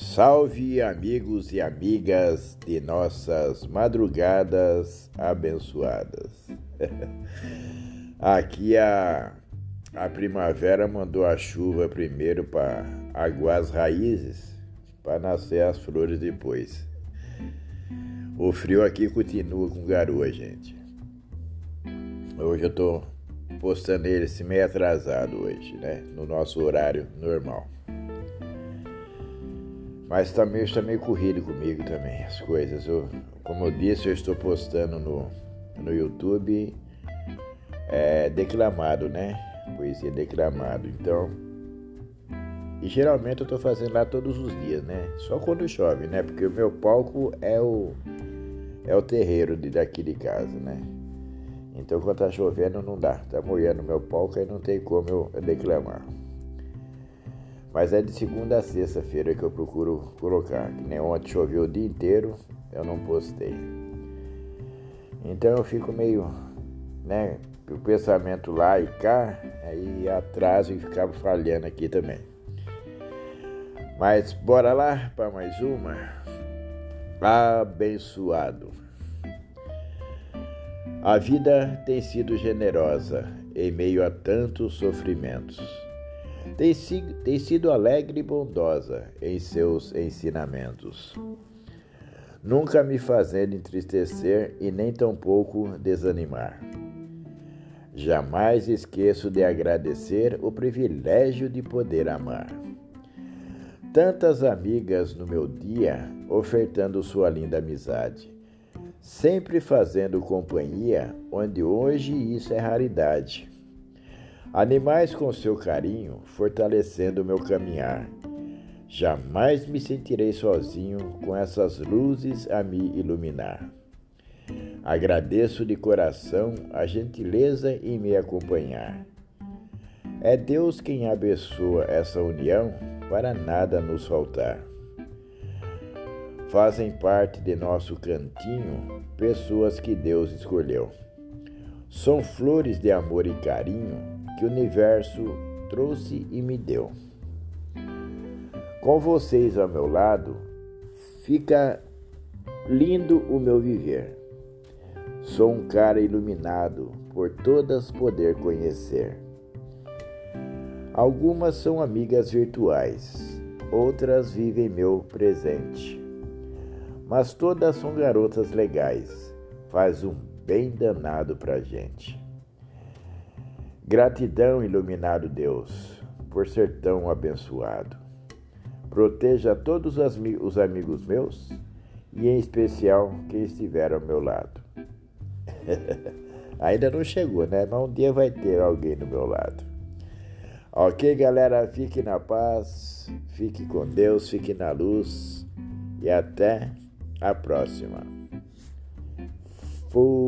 Salve, amigos e amigas de nossas madrugadas abençoadas. Aqui a, a primavera mandou a chuva primeiro para aguar as raízes, para nascer as flores depois. O frio aqui continua com garoa, gente. Hoje eu tô postando ele assim meio atrasado hoje, né? No nosso horário normal. Mas também está meio corrido comigo também, as coisas. Eu, como eu disse, eu estou postando no, no YouTube é, declamado, né? Poesia declamado. Então, e geralmente eu estou fazendo lá todos os dias, né? Só quando chove, né? Porque o meu palco é o é o terreiro de, daqui de casa, né? Então quando tá chovendo não dá, tá molhando meu palco e não tem como eu declamar. Mas é de segunda a sexta-feira que eu procuro colocar. Que nem ontem choveu o dia inteiro, eu não postei. Então eu fico meio, né, o pensamento lá e cá, aí atraso e ficava falhando aqui também. Mas bora lá para mais uma. Abençoado. A vida tem sido generosa em meio a tantos sofrimentos tem, tem sido alegre e bondosa em seus ensinamentos, nunca me fazendo entristecer e nem tampouco desanimar. Jamais esqueço de agradecer o privilégio de poder amar. Tantas amigas no meu dia ofertando sua linda amizade, sempre fazendo companhia onde hoje isso é raridade. Animais com seu carinho, fortalecendo meu caminhar. Jamais me sentirei sozinho com essas luzes a me iluminar. Agradeço de coração a gentileza em me acompanhar. É Deus quem abençoa essa união para nada nos faltar. Fazem parte de nosso cantinho pessoas que Deus escolheu. São flores de amor e carinho que o universo trouxe e me deu. Com vocês ao meu lado, fica lindo o meu viver. Sou um cara iluminado, por todas poder conhecer. Algumas são amigas virtuais, outras vivem meu presente. Mas todas são garotas legais, faz um bem danado pra gente. Gratidão, iluminado Deus, por ser tão abençoado. Proteja todos os amigos meus e, em especial, quem estiver ao meu lado. Ainda não chegou, né? Mas um dia vai ter alguém do meu lado. Ok, galera? Fique na paz, fique com Deus, fique na luz e até a próxima. Fui.